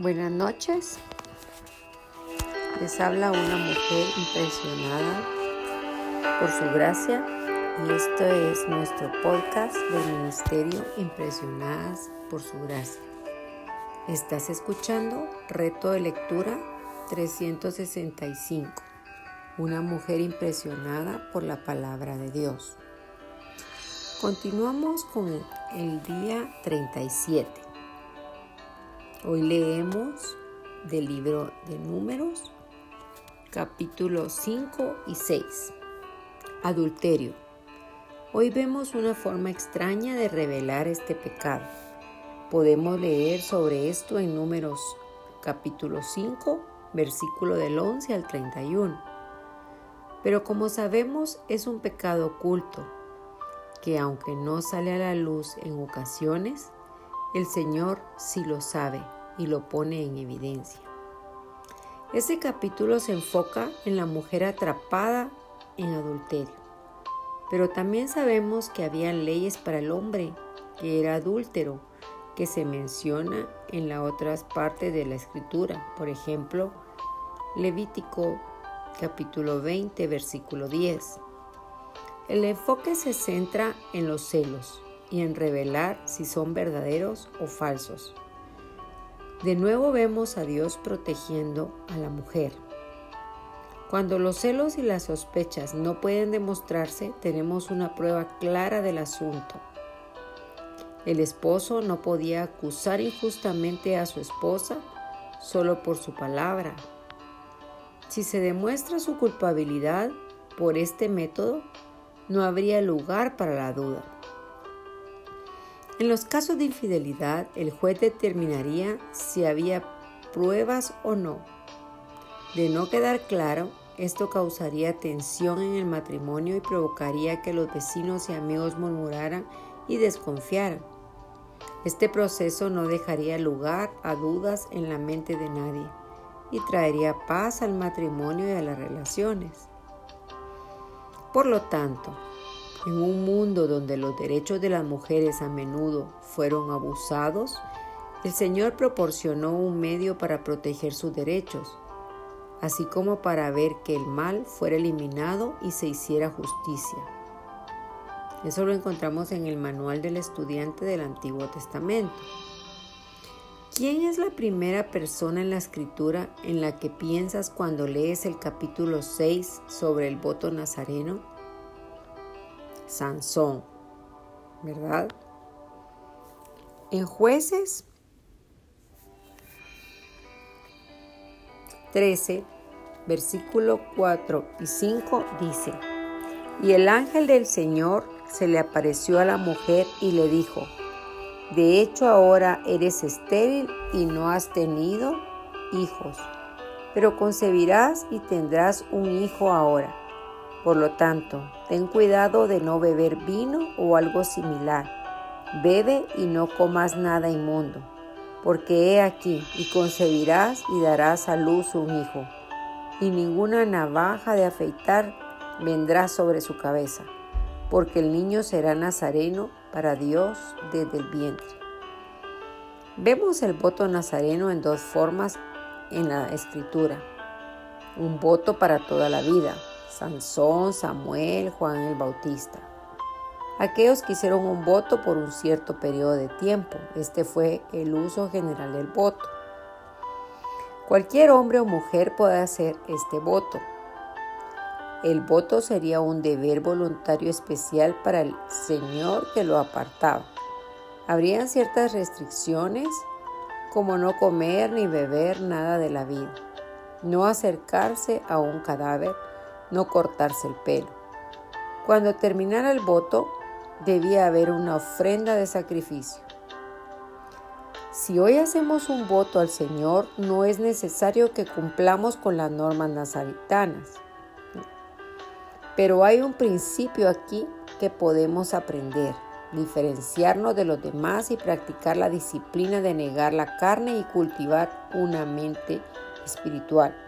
Buenas noches. Les habla una mujer impresionada por su gracia y esto es nuestro podcast del Ministerio Impresionadas por su gracia. Estás escuchando Reto de Lectura 365. Una mujer impresionada por la palabra de Dios. Continuamos con el día 37. Hoy leemos del libro de Números, capítulos 5 y 6. Adulterio. Hoy vemos una forma extraña de revelar este pecado. Podemos leer sobre esto en Números capítulo 5, versículo del 11 al 31. Pero como sabemos es un pecado oculto, que aunque no sale a la luz en ocasiones, el Señor sí lo sabe y lo pone en evidencia. Este capítulo se enfoca en la mujer atrapada en adulterio, pero también sabemos que había leyes para el hombre que era adúltero, que se menciona en las otras partes de la escritura, por ejemplo, Levítico capítulo 20, versículo 10. El enfoque se centra en los celos, y en revelar si son verdaderos o falsos. De nuevo vemos a Dios protegiendo a la mujer. Cuando los celos y las sospechas no pueden demostrarse, tenemos una prueba clara del asunto. El esposo no podía acusar injustamente a su esposa solo por su palabra. Si se demuestra su culpabilidad por este método, no habría lugar para la duda. En los casos de infidelidad, el juez determinaría si había pruebas o no. De no quedar claro, esto causaría tensión en el matrimonio y provocaría que los vecinos y amigos murmuraran y desconfiaran. Este proceso no dejaría lugar a dudas en la mente de nadie y traería paz al matrimonio y a las relaciones. Por lo tanto, en un mundo donde los derechos de las mujeres a menudo fueron abusados, el Señor proporcionó un medio para proteger sus derechos, así como para ver que el mal fuera eliminado y se hiciera justicia. Eso lo encontramos en el manual del estudiante del Antiguo Testamento. ¿Quién es la primera persona en la escritura en la que piensas cuando lees el capítulo 6 sobre el voto nazareno? Sansón, ¿verdad? En jueces 13, versículo 4 y 5 dice, y el ángel del Señor se le apareció a la mujer y le dijo, de hecho ahora eres estéril y no has tenido hijos, pero concebirás y tendrás un hijo ahora por lo tanto, ten cuidado de no beber vino o algo similar. Bebe y no comas nada inmundo, porque he aquí y concebirás y darás a luz un hijo, y ninguna navaja de afeitar vendrá sobre su cabeza, porque el niño será nazareno para Dios desde el vientre. Vemos el voto nazareno en dos formas en la escritura. Un voto para toda la vida, Sansón, Samuel, Juan el Bautista. Aquellos que hicieron un voto por un cierto periodo de tiempo. Este fue el uso general del voto. Cualquier hombre o mujer puede hacer este voto. El voto sería un deber voluntario especial para el Señor que lo apartaba. Habrían ciertas restricciones, como no comer ni beber nada de la vida, no acercarse a un cadáver, no cortarse el pelo. Cuando terminara el voto, debía haber una ofrenda de sacrificio. Si hoy hacemos un voto al Señor, no es necesario que cumplamos con las normas nazaritanas. Pero hay un principio aquí que podemos aprender, diferenciarnos de los demás y practicar la disciplina de negar la carne y cultivar una mente espiritual.